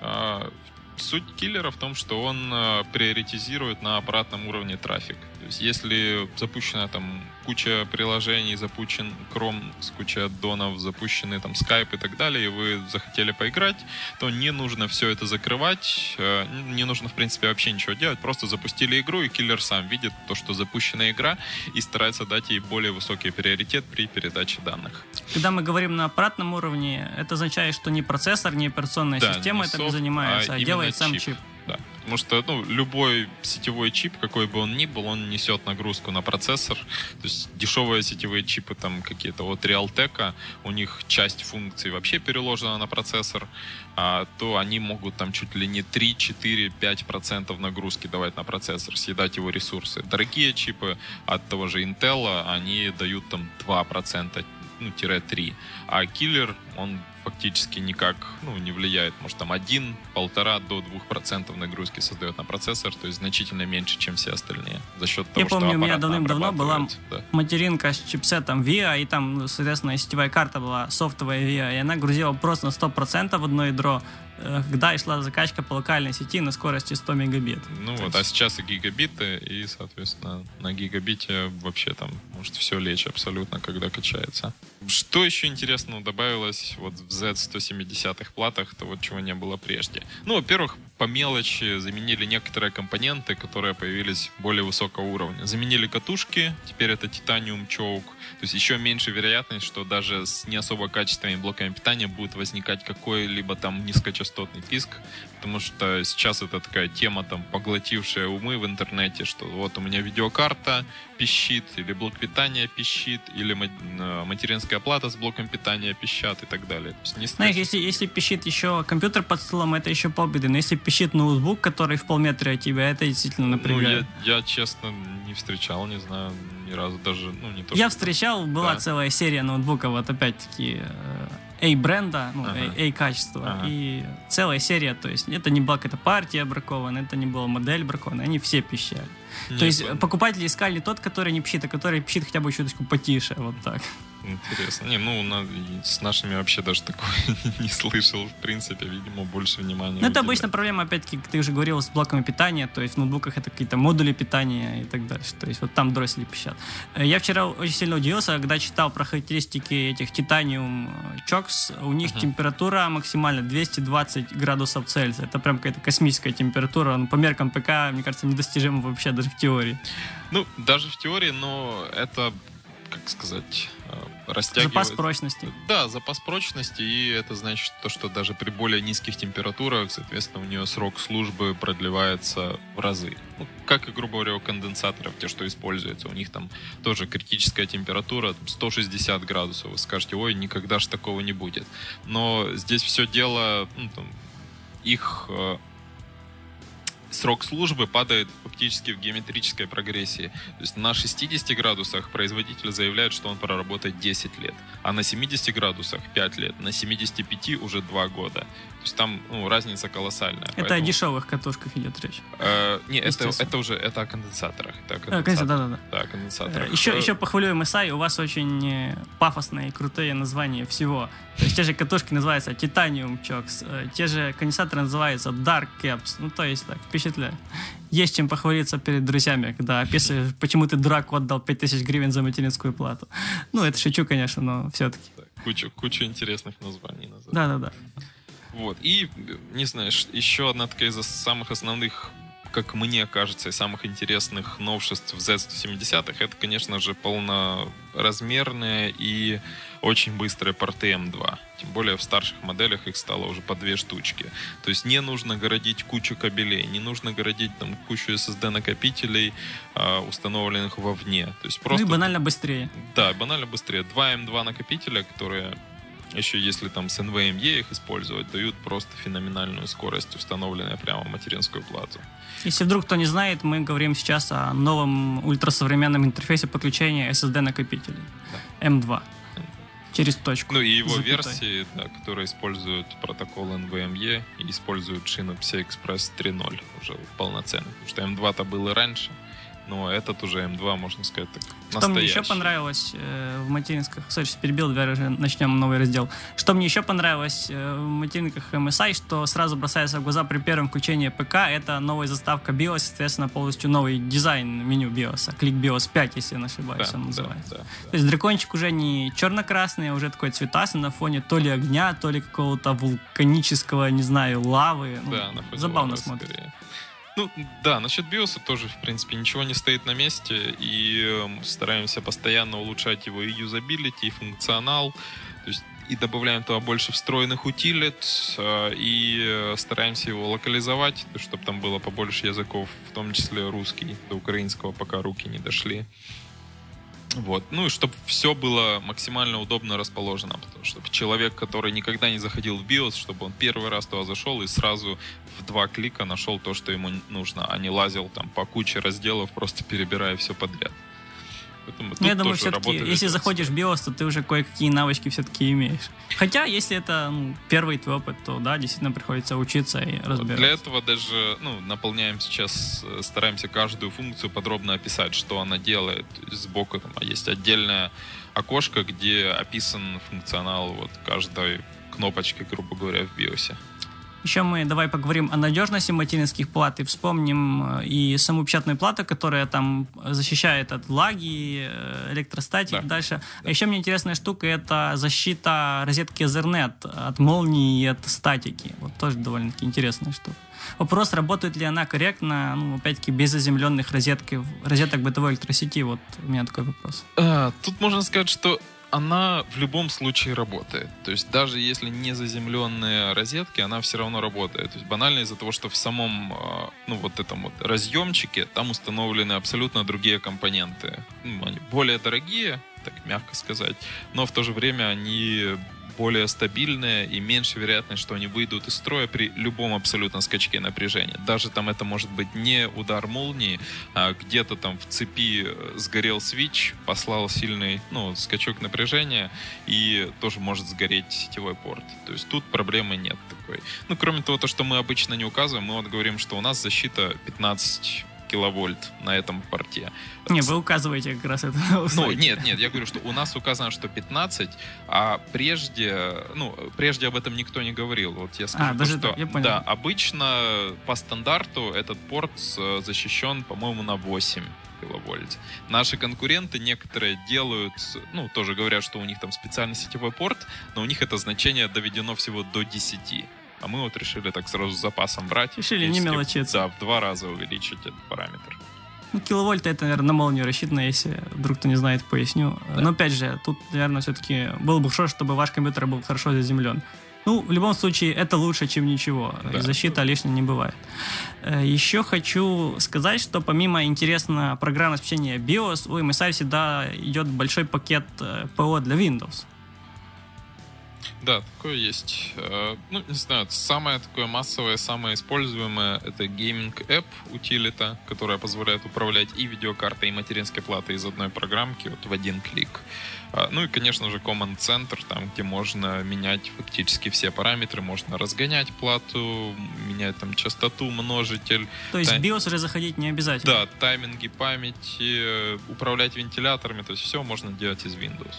А, суть киллера в том, что он э, приоритизирует на аппаратном уровне трафик. То есть если запущена там куча приложений, запущен Chrome с кучей аддонов, запущены там Skype и так далее, и вы захотели поиграть, то не нужно все это закрывать, э, не нужно, в принципе, вообще ничего делать, просто запустили игру, и киллер сам видит то, что запущена игра, и старается дать ей более высокий приоритет при передаче данных. Когда мы говорим на аппаратном уровне, это означает, что не процессор, не операционная да, система не этим занимается, а, а делает сам чип. чип. Да. Потому что ну, любой сетевой чип, какой бы он ни был, он несет нагрузку на процессор. То есть дешевые сетевые чипы там какие-то от Realtek, у них часть функций вообще переложена на процессор, а, то они могут там чуть ли не 3, 4, 5 процентов нагрузки давать на процессор, съедать его ресурсы. Дорогие чипы от того же Intel, они дают там 2 процента, ну, тире 3. А киллер, он фактически никак ну, не влияет. Может, там 1, 1,5 до 2% нагрузки создает на процессор, то есть значительно меньше, чем все остальные. За счет того, Я помню, у меня давным-давно была да. материнка с чипсетом VIA, и там, соответственно, сетевая карта была софтовая VIA, и она грузила просто на 100% в одно ядро, когда и шла закачка по локальной сети на скорости 100 мегабит. Ну То вот, есть... а сейчас и гигабиты, и, соответственно, на гигабите вообще там может все лечь абсолютно, когда качается. Что еще интересного добавилось вот в Z170 платах, то вот чего не было прежде? Ну, во-первых, по мелочи заменили некоторые компоненты, которые появились более высокого уровня. Заменили катушки, теперь это титаниум чоук. То есть еще меньше вероятность, что даже с не особо качественными блоками питания будет возникать какой-либо там низкочастотный писк, потому что сейчас это такая тема, там, поглотившая умы в интернете, что вот у меня видеокарта пищит, или блок питания пищит, или э, материнская плата с блоком питания пищат и так далее. Знаешь, если, если пищит еще компьютер под столом, это еще полбеды, но если пищит ноутбук, который в полметра от тебя, это действительно напрягает. Ну, я, я, честно, не встречал, не знаю, ни разу даже, ну, не то, Я встречал, была да. целая серия ноутбуков, вот опять-таки, э, A-бренда, ну, ага. A-качества, ага. и целая серия, то есть это не была какая-то партия бракована, это не была модель бракована, они все пищали. Нет, То есть он... покупатели искали тот, который не пищит, а который пищит хотя бы чуточку потише, вот так. Интересно. Не, ну, на, с нашими вообще даже такое не слышал, в принципе, видимо, больше внимания. Ну, это обычно проблема, опять-таки, ты уже говорил, с блоками питания, то есть в ноутбуках это какие-то модули питания и так дальше. То есть вот там дросели пищат. Э, я вчера очень сильно удивился, когда читал про характеристики этих Titanium Chocks, у них uh-huh. температура максимально 220 градусов Цельсия. Это прям какая-то космическая температура. Ну, по меркам ПК, мне кажется, недостижима вообще даже в теории. Ну, даже в теории, но это как сказать, э, растягивает... Запас прочности. Да, запас прочности, и это значит то, что даже при более низких температурах, соответственно, у нее срок службы продлевается в разы. Ну, как и, грубо говоря, у конденсаторов, те, что используются, у них там тоже критическая температура 160 градусов. Вы скажете, ой, никогда же такого не будет. Но здесь все дело, ну, там, их э, срок службы падает фактически в геометрической прогрессии. То есть на 60 градусах производитель заявляет, что он проработает 10 лет, а на 70 градусах 5 лет, на 75 уже 2 года. То есть там ну, разница колоссальная. Это поэтому... о дешевых катушках идет речь. Э, не, это, это уже это о конденсаторах. Это о конденсаторах. А, да, да, да. Да, конденсаторах. Еще, э, еще похвалю MSI, у вас очень э, пафосные и крутые названия всего. То есть те же катушки называются Titanium Chocks, э, те же конденсаторы называются Dark Caps. Ну, то есть так, впечатляет. Есть чем похвалиться перед друзьями, когда описываешь, почему ты драку отдал 5000 гривен за материнскую плату. Ну, это шучу, конечно, но все-таки. Кучу, кучу интересных названий. Да-да-да. Вот. И, не знаю, еще одна такая из самых основных как мне кажется, из самых интересных новшеств в Z170, это, конечно же, полноразмерные и очень быстрые порты M2. Тем более в старших моделях их стало уже по две штучки. То есть не нужно городить кучу кабелей, не нужно городить там кучу SSD накопителей, э, установленных вовне. То есть просто... Ну и банально быстрее. Да, банально быстрее. Два M2 накопителя, которые еще если там с NVMe их использовать, дают просто феноменальную скорость, установленная прямо в материнскую плату. Если вдруг кто не знает, мы говорим сейчас о новом ультрасовременном интерфейсе подключения SSD накопителей да. M2 через точку. Ну и его запятой. версии, да, которые используют протокол NVMe и используют шину PCI Express 3.0 уже полноценно. Потому что M2-то был и раньше но этот уже М2, можно сказать, так Что мне еще понравилось э, в материнсках, сори, перебил, давай уже начнем новый раздел. Что мне еще понравилось э, в материнках MSI, что сразу бросается в глаза при первом включении ПК, это новая заставка BIOS, соответственно, полностью новый дизайн меню BIOS, клик BIOS 5, если я не ошибаюсь, да, он называется. Да, да, да. То есть дракончик уже не черно-красный, а уже такой цветастый на фоне то ли огня, то ли какого-то вулканического, не знаю, лавы. Ну, да, ну, забавно смотрится. Ну, да, насчет биоса тоже, в принципе, ничего не стоит на месте, и эм, стараемся постоянно улучшать его и юзабилити, и функционал, то есть и добавляем туда больше встроенных утилит, э, и э, стараемся его локализовать, чтобы там было побольше языков, в том числе русский, до украинского пока руки не дошли. Вот. Ну и чтобы все было максимально удобно расположено, потому что человек, который никогда не заходил в BIOS, чтобы он первый раз туда зашел и сразу в два клика нашел то, что ему нужно, а не лазил там по куче разделов, просто перебирая все подряд. Поэтому ну, я думаю, все-таки, если заходишь в BIOS, то ты уже кое-какие навычки все-таки имеешь. Хотя, если это ну, первый твой опыт, то да, действительно приходится учиться и разбираться. Для этого даже ну, наполняем сейчас, э, стараемся каждую функцию подробно описать, что она делает. Сбоку там есть отдельное окошко, где описан функционал вот каждой кнопочки, грубо говоря, в BIOS. Еще мы давай поговорим о надежности материнских плат и вспомним э, и саму печатную плату, которая там защищает от лаги, э, электростатик да. дальше. Да. А еще мне интересная штука это защита розетки Ethernet от молнии и от статики. Вот тоже довольно-таки интересная штука. Вопрос, работает ли она корректно, ну, опять-таки, без заземленных розетки, розеток бытовой электросети. Вот у меня такой вопрос. А, тут можно сказать, что она в любом случае работает. То есть даже если не заземленные розетки, она все равно работает. То есть банально из-за того, что в самом, а, ну вот этом вот разъемчике там установлены абсолютно другие компоненты. Ну, они более дорогие, так мягко сказать, но в то же время они более стабильные и меньше вероятность, что они выйдут из строя при любом абсолютно скачке напряжения. Даже там это может быть не удар молнии, а где-то там в цепи э, сгорел свич, послал сильный ну, скачок напряжения и тоже может сгореть сетевой порт. То есть тут проблемы нет такой. Ну, кроме того, то, что мы обычно не указываем, мы вот говорим, что у нас защита 15 киловольт на этом порте. Не, вы указываете как раз это Ну, нет, нет, я говорю, что у нас указано, что 15, а прежде, ну, прежде об этом никто не говорил. Вот я скажу, а, даже что, я понял. да, обычно по стандарту этот порт э, защищен, по-моему, на 8 киловольт. Наши конкуренты некоторые делают, ну, тоже говорят, что у них там специальный сетевой порт, но у них это значение доведено всего до 10. А мы вот решили так сразу с запасом брать. Решили не мелочиться. Да, в два раза увеличить этот параметр. Ну, киловольт это, наверное, на молнию рассчитано, если вдруг кто не знает, поясню. Да. Но опять же, тут, наверное, все-таки было бы хорошо, чтобы ваш компьютер был хорошо заземлен. Ну, в любом случае, это лучше, чем ничего. Да. Защита лишней не бывает. Э, Еще хочу сказать, что помимо интересного программного обеспечения BIOS, у MSI всегда идет большой пакет э, ПО для Windows. Да, такое есть. Э, ну, не знаю, самое такое массовое, самое используемое это App утилита, которая позволяет управлять и видеокартой, и материнской платой из одной программки вот в один клик. А, ну и, конечно же, Command Center, там, где можно менять фактически все параметры, можно разгонять плату, менять там частоту, множитель. То есть в BIOS уже заходить не обязательно? Да, тайминги памяти, э, управлять вентиляторами, то есть все можно делать из Windows.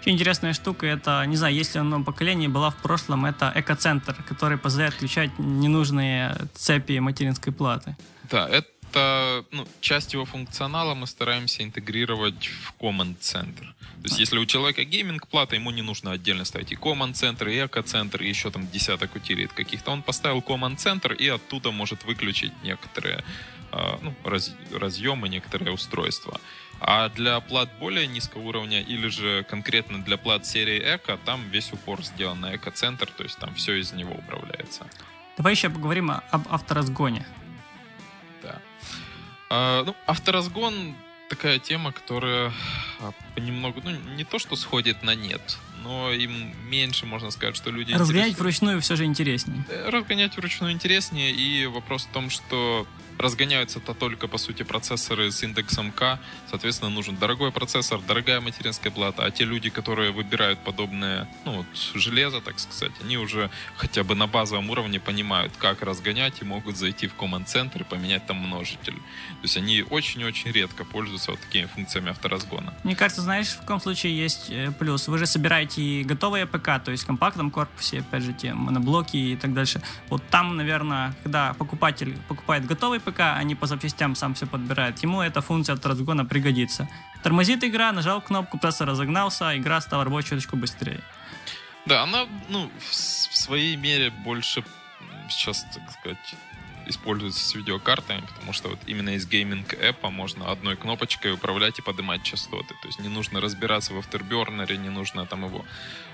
Очень интересная штука, это, не знаю, если в новом поколении была в прошлом, это экоцентр, который позволяет включать ненужные цепи материнской платы. Да, это ну, часть его функционала мы стараемся интегрировать в Command Center. То есть, если у человека гейминг плата, ему не нужно отдельно ставить и Command Center, и Eco Center, и еще там десяток утилит каких-то. Он поставил Command Center и оттуда может выключить некоторые а, ну, раз, разъемы, некоторые устройства. А для плат более низкого уровня или же конкретно для плат серии Эко, там весь упор сделан на Эко-центр, то есть там все из него управляется. Давай еще поговорим об авторазгоне. Да. А, ну, авторазгон такая тема, которая понемногу, ну, не то, что сходит на нет, но им меньше, можно сказать, что люди Разгонять вручную все же интереснее. Э, разгонять вручную интереснее, и вопрос в том, что разгоняются-то только, по сути, процессоры с индексом К. Соответственно, нужен дорогой процессор, дорогая материнская плата. А те люди, которые выбирают подобное ну, вот, железо, так сказать, они уже хотя бы на базовом уровне понимают, как разгонять и могут зайти в Center и поменять там множитель. То есть они очень-очень редко пользуются вот такими функциями авторазгона. Мне кажется, знаешь, в каком случае есть э, плюс. Вы же собираете готовые ПК, то есть в компактном корпусе, опять же, те моноблоки и так дальше. Вот там, наверное, когда покупатель покупает готовый ПК, а не по запчастям сам все подбирает, ему эта функция от разгона пригодится. Тормозит игра, нажал кнопку, просто разогнался, игра стала рабочей чуточку быстрее. Да, она, ну, в своей мере больше сейчас, так сказать, используется с видеокартами, потому что вот именно из Gaming App а можно одной кнопочкой управлять и поднимать частоты. То есть не нужно разбираться в Afterburner, не нужно там его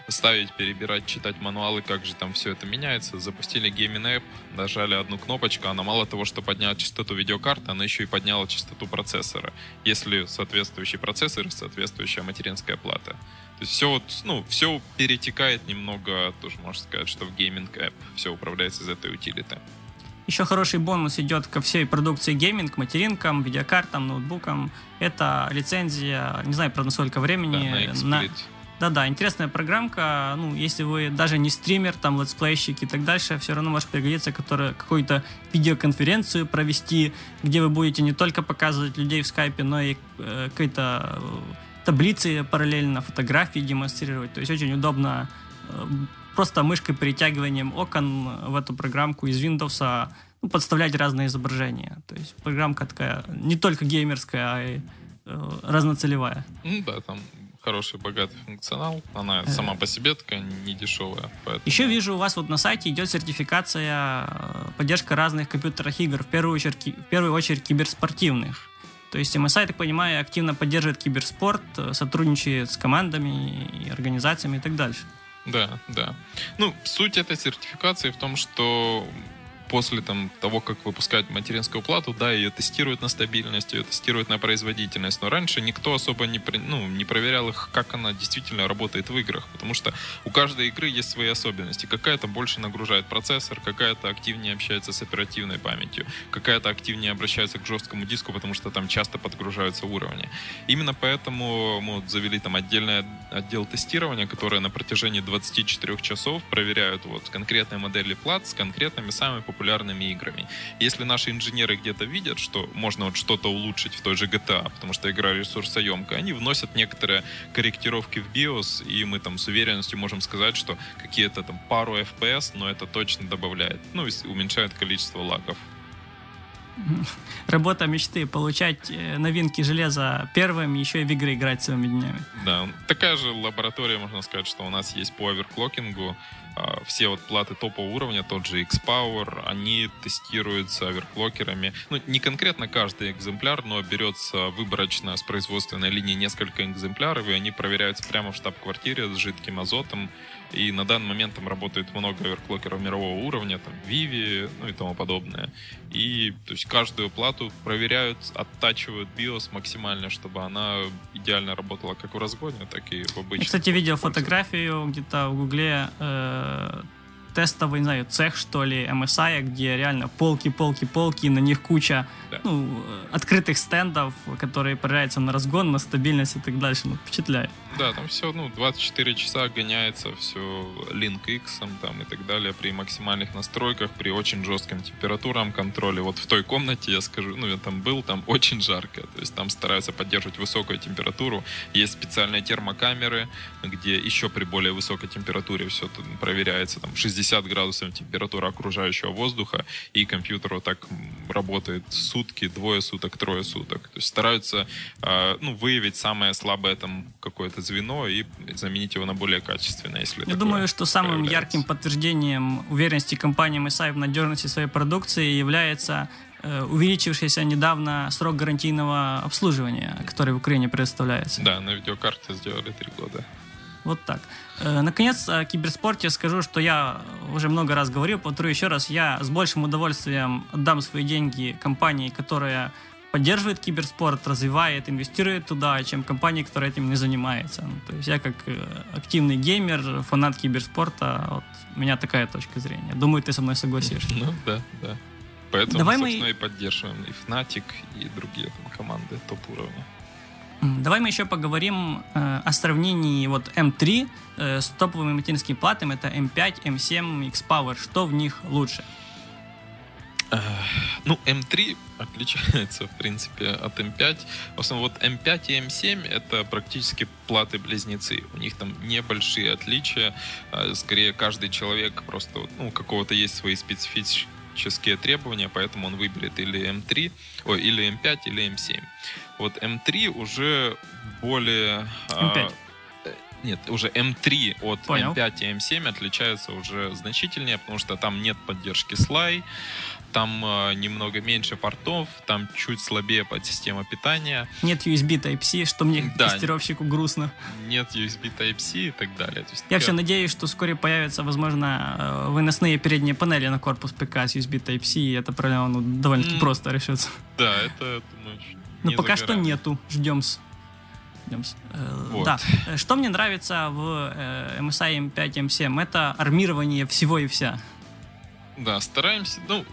ставить, перебирать, читать мануалы, как же там все это меняется. Запустили Gaming App, нажали одну кнопочку, она мало того, что подняла частоту видеокарты, она еще и подняла частоту процессора. Если соответствующий процессор и соответствующая материнская плата. То есть все вот, ну, все перетекает немного, тоже можно сказать, что в Gaming App все управляется из этой утилиты. Еще хороший бонус идет ко всей продукции Gaming, материнкам, видеокартам, ноутбукам. Это лицензия, не знаю, правда, сколько времени. Да, на, Да-да, интересная программка. Ну, если вы даже не стример, там, летсплейщик и так дальше, все равно может пригодиться который, какую-то видеоконференцию провести, где вы будете не только показывать людей в скайпе, но и э, какие-то э, таблицы параллельно, фотографии демонстрировать. То есть очень удобно э, просто мышкой перетягиванием окон в эту программку из Windows ну, подставлять разные изображения. То есть программка такая не только геймерская, а и э, разноцелевая. Ну да, там хороший, богатый функционал. Она э. сама по себе такая не дешевая. Поэтому... Еще вижу, у вас вот на сайте идет сертификация, э, поддержка разных компьютерных игр, в первую очередь, в первую очередь киберспортивных. То есть MSI, я так понимаю, активно поддерживает киберспорт, э, сотрудничает с командами и организациями и так дальше. Да, да. Ну, суть этой сертификации в том, что после там, того, как выпускают материнскую плату, да, ее тестируют на стабильность, ее тестируют на производительность, но раньше никто особо не, ну, не проверял их, как она действительно работает в играх, потому что у каждой игры есть свои особенности. Какая-то больше нагружает процессор, какая-то активнее общается с оперативной памятью, какая-то активнее обращается к жесткому диску, потому что там часто подгружаются уровни. Именно поэтому мы вот завели там отдельный отдел тестирования, который на протяжении 24 часов проверяют вот конкретные модели плат с конкретными самыми популярными играми. Если наши инженеры где-то видят, что можно вот что-то улучшить в той же GTA, потому что игра ресурсоемкая, они вносят некоторые корректировки в BIOS, и мы там с уверенностью можем сказать, что какие-то там пару FPS, но это точно добавляет, ну уменьшает количество лагов. Работа мечты получать э, новинки железа первым, еще и в игры играть целыми днями. Да, такая же лаборатория, можно сказать, что у нас есть по оверклокингу. А, все вот платы топового уровня, тот же X-Power, они тестируются оверклокерами. Ну, не конкретно каждый экземпляр, но берется выборочно с производственной линии несколько экземпляров, и они проверяются прямо в штаб-квартире с жидким азотом. И на данный момент там работает много оверклокеров мирового уровня, там Vivi, ну и тому подобное. И то есть каждую плату проверяют, оттачивают BIOS максимально, чтобы она идеально работала как в разгоне, так и в обычном. Я, кстати, видел фотографию где-то в Гугле э, тестовый, не знаю, цех, что ли, MSI, где реально полки, полки, полки, на них куча да. ну, открытых стендов, которые проверяются на разгон, на стабильность и так дальше. Ну, впечатляет. Да, там все, ну, 24 часа гоняется все Link X там и так далее при максимальных настройках, при очень жестком температурам контроля. Вот в той комнате, я скажу, ну, я там был, там очень жарко. То есть там стараются поддерживать высокую температуру. Есть специальные термокамеры, где еще при более высокой температуре все проверяется. Там 60 градусов температура окружающего воздуха, и компьютер вот так работает сутки, двое суток, трое суток. То есть стараются э, ну, выявить самое слабое там какое-то звено и заменить его на более качественное, если Я думаю, что самым ярким подтверждением уверенности компании MSI в надежности своей продукции является э, увеличившийся недавно срок гарантийного обслуживания, который в Украине предоставляется. Да, на видеокарте сделали три года. Вот так. Э, наконец, о киберспорте скажу, что я уже много раз говорил, повторю еще раз, я с большим удовольствием отдам свои деньги компании, которая поддерживает киберспорт, развивает, инвестирует туда, чем компании, которая этим не занимается. Ну, то есть я как э, активный геймер, фанат киберспорта, вот, у меня такая точка зрения. Думаю, ты со мной согласишься. Ну да, да. Поэтому, Давай собственно, мы... и поддерживаем и Fnatic, и другие там, команды топ-уровня. Давай мы еще поговорим э, о сравнении вот M3 э, с топовыми материнскими платами. Это M5, M7, X-Power. Что в них лучше? Ну, M3 отличается, в принципе, от M5. В основном, вот M5 и M7 это практически платы-близнецы. У них там небольшие отличия. А, скорее, каждый человек просто, ну, какого-то есть свои специфические требования, поэтому он выберет или M3, ой, или M5, или M7. Вот M3 уже более... M5. А, нет, уже M3 от Понял. M5 и M7 отличаются уже значительнее, потому что там нет поддержки SLI, там э, немного меньше портов, там чуть слабее подсистема питания. Нет USB Type-C, что мне, да, тестировщику, грустно. Нет USB Type-C и так далее. То есть, Я все надеюсь, что вскоре появятся, возможно, э, выносные передние панели на корпус ПК с USB Type-C, и эта проблема ну, довольно-таки mm. просто решится. Да, это, думаю, Но пока что нету, ждем -с. Ждем -с. Э, вот. Да. Что мне нравится в MSI M5 M7, это армирование всего и вся. Да, стараемся. Ну,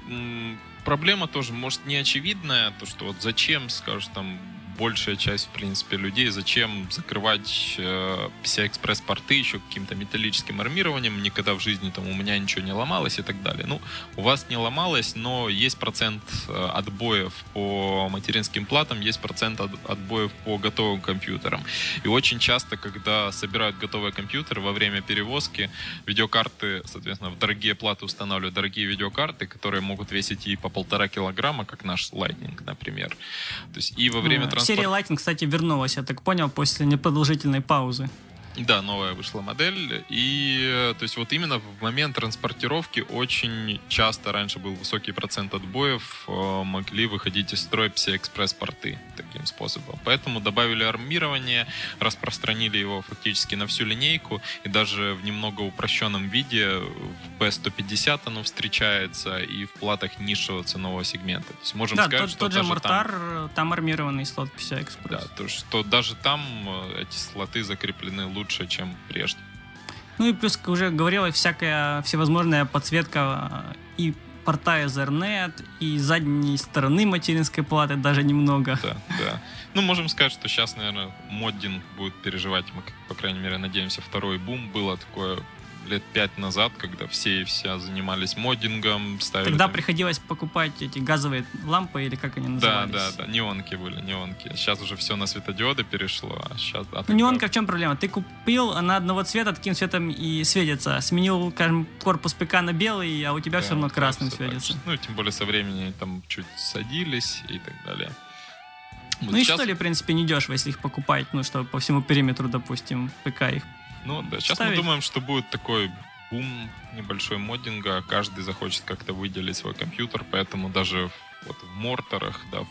проблема тоже, может, не очевидная, то, что вот зачем, скажешь, там, большая часть, в принципе, людей, зачем закрывать э, PCI-экспресс-порты еще каким-то металлическим армированием, никогда в жизни там у меня ничего не ломалось и так далее. Ну, у вас не ломалось, но есть процент э, отбоев по материнским платам, есть процент от, отбоев по готовым компьютерам. И очень часто, когда собирают готовые компьютеры во время перевозки, видеокарты, соответственно, в дорогие платы устанавливают дорогие видеокарты, которые могут весить и по полтора килограмма, как наш Lightning, например. То есть и во время транспорта серия Lightning, кстати, вернулась, я так понял, после непродолжительной паузы. Да, новая вышла модель. И э, то есть вот именно в момент транспортировки очень часто раньше был высокий процент отбоев, э, могли выходить из строя PCI-экспресс-порты таким способом. Поэтому добавили армирование, распространили его фактически на всю линейку, и даже в немного упрощенном виде в B150 оно встречается и в платах низшего ценового сегмента. То есть можем да, сказать, тот, что тот же Mortar, там, там армированный слот PCI-экспресс. Да, то, что даже там э, эти слоты закреплены лучше лучше, чем прежде. Ну и плюс, как уже говорила, всякая всевозможная подсветка э, и порта Ethernet, и задней стороны материнской платы даже немного. Да, да. Ну, можем сказать, что сейчас, наверное, моддинг будет переживать, мы, по крайней мере, надеемся, второй бум. Было такое лет пять назад, когда все и вся занимались моддингом, ставили... Тогда там- приходилось покупать эти газовые лампы, или как они Да, назывались? да, да, неонки были, неонки. Сейчас уже все на светодиоды перешло, а сейчас... Ну, неонка в чем проблема? Ты купил, она одного цвета, таким цветом и светится. Сменил, скажем, корпус ПК на белый, а у тебя все равно красным светится. Ну, тем более со временем там чуть садились и так далее. Вот Ну и щас- что ли, в принципе, не дешево, если их покупать, ну, чтобы по всему периметру, допустим, ПК их. Ну да, сейчас мы ставить? думаем, что будет такой бум небольшой моддинга, каждый захочет как-то выделить свой компьютер, поэтому даже в- вот в морторах, да, в,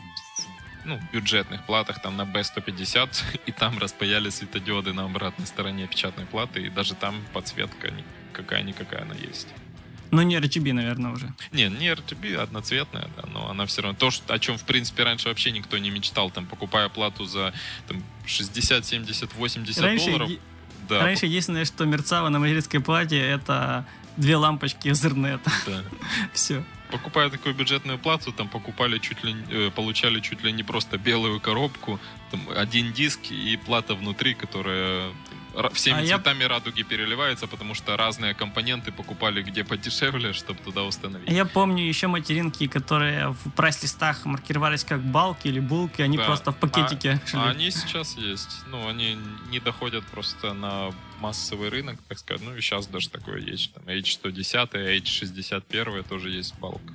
ну, бюджетных платах, там на B150, и там распаяли светодиоды на обратной стороне печатной платы, и даже там подсветка ни- какая-никакая она есть. Но не RGB, наверное, уже. Не, не RGB, одноцветная, да, но она все равно... То, что, о чем, в принципе, раньше вообще никто не мечтал, там, покупая плату за там, 60, 70, 80 Раньше, долларов. Да, раньше единственное, что мерцало на материнской плате, это две лампочки Ethernet. да. Все. покупая такую бюджетную плату, там покупали чуть ли, э, получали чуть ли не просто белую коробку, там один диск и плата внутри, которая ра- всеми А я- цветами радуги переливается, потому что разные компоненты покупали где подешевле, чтобы туда установить. Я помню еще материнки, которые в прайс-листах маркировались как балки или булки, они Да. просто в пакетике шли. А они сейчас есть. Ну, они не доходят просто на массовый рынок, так сказать. Ну, и сейчас даже такое есть. Там H110, H61 тоже есть балка.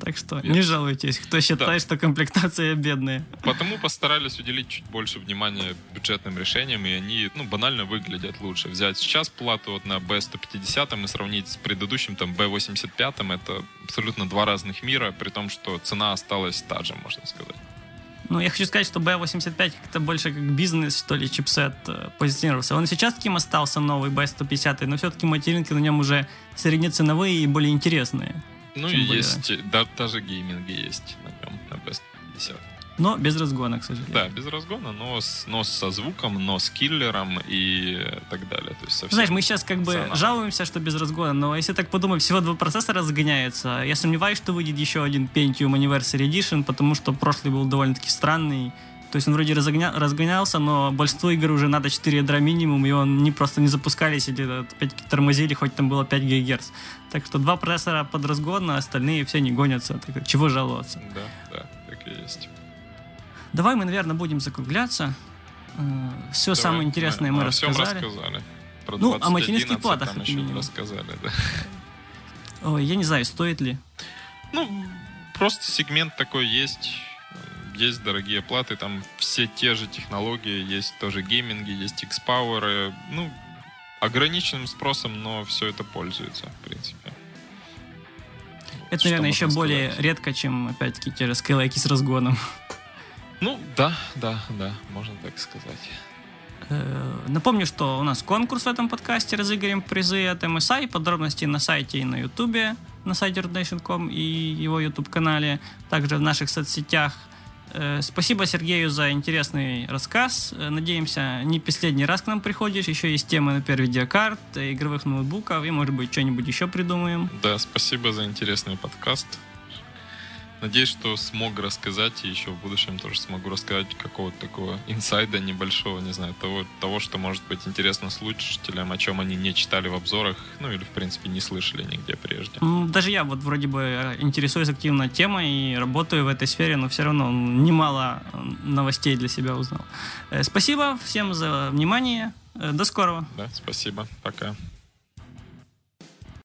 Так что Верно. не жалуйтесь, кто считает, что комплектация бедная. Потому постарались уделить чуть больше внимания бюджетным решениям, и они, ну, банально выглядят лучше. Взять сейчас плату вот на B150 и сравнить с предыдущим, там, B85, это абсолютно два разных мира, при том, что цена осталась та же, можно сказать. Ну, я хочу сказать, что B85 как-то больше как бизнес, что ли, чипсет э, позиционировался. Он сейчас таким остался новый B150, но все-таки материнки на нем уже среднеценовые и более интересные. Ну, Тем и более. есть, да, даже гейминги есть на нем, на B150. Но без разгона, к сожалению. Да, без разгона, но, с, но со звуком, но с киллером и так далее. То есть совсем Знаешь, мы сейчас как бы функционально. жалуемся, что без разгона, но если так подумать, всего два процессора разгоняются. Я сомневаюсь, что выйдет еще один Pentium Anniversary Edition, потому что прошлый был довольно-таки странный. То есть он вроде разогня- разгонялся, но большинство игр уже надо 4 ядра минимум, и он не просто не запускались или опять тормозили, хоть там было 5 ГГц. Так что два процессора под разгон, а остальные все не гонятся. Так чего жаловаться? Да, да, так и есть. Давай мы, наверное, будем закругляться. Все Давай, самое интересное мы о всем рассказали. рассказали. Про Ну, о 2011 материнских платах, там еще минимум. рассказали, да. Ой, я не знаю, стоит ли. Ну, просто сегмент такой есть. Есть дорогие платы, там все те же технологии, есть тоже гейминги, есть X-Power. Ну, ограниченным спросом, но все это пользуется, в принципе. Это, Что наверное, еще можно более сказать? редко, чем, опять-таки, те же скайлайки с разгоном. Ну, да, да, да, можно так сказать. Э, Напомню, что у нас конкурс в этом подкасте, разыграем призы от MSI, подробности на сайте и на ютубе, на сайте RootNation.com и его YouTube-канале, также в наших соцсетях. Э, Спасибо Сергею за интересный рассказ. Э, Надеемся, не последний раз к нам приходишь. Еще есть темы, например, видеокарт, игровых ноутбуков, и, может быть, что-нибудь еще придумаем. Да, спасибо за интересный подкаст. Надеюсь, что смог рассказать, и еще в будущем тоже смогу рассказать какого-то такого инсайда небольшого, не знаю, того, того, что может быть интересно слушателям, о чем они не читали в обзорах, ну или, в принципе, не слышали нигде прежде. Даже я вот вроде бы э, интересуюсь активно темой и работаю в этой сфере, но все равно немало э, новостей для себя узнал. Э, Спасибо всем за внимание. До скорого. Да, спасибо. Пока.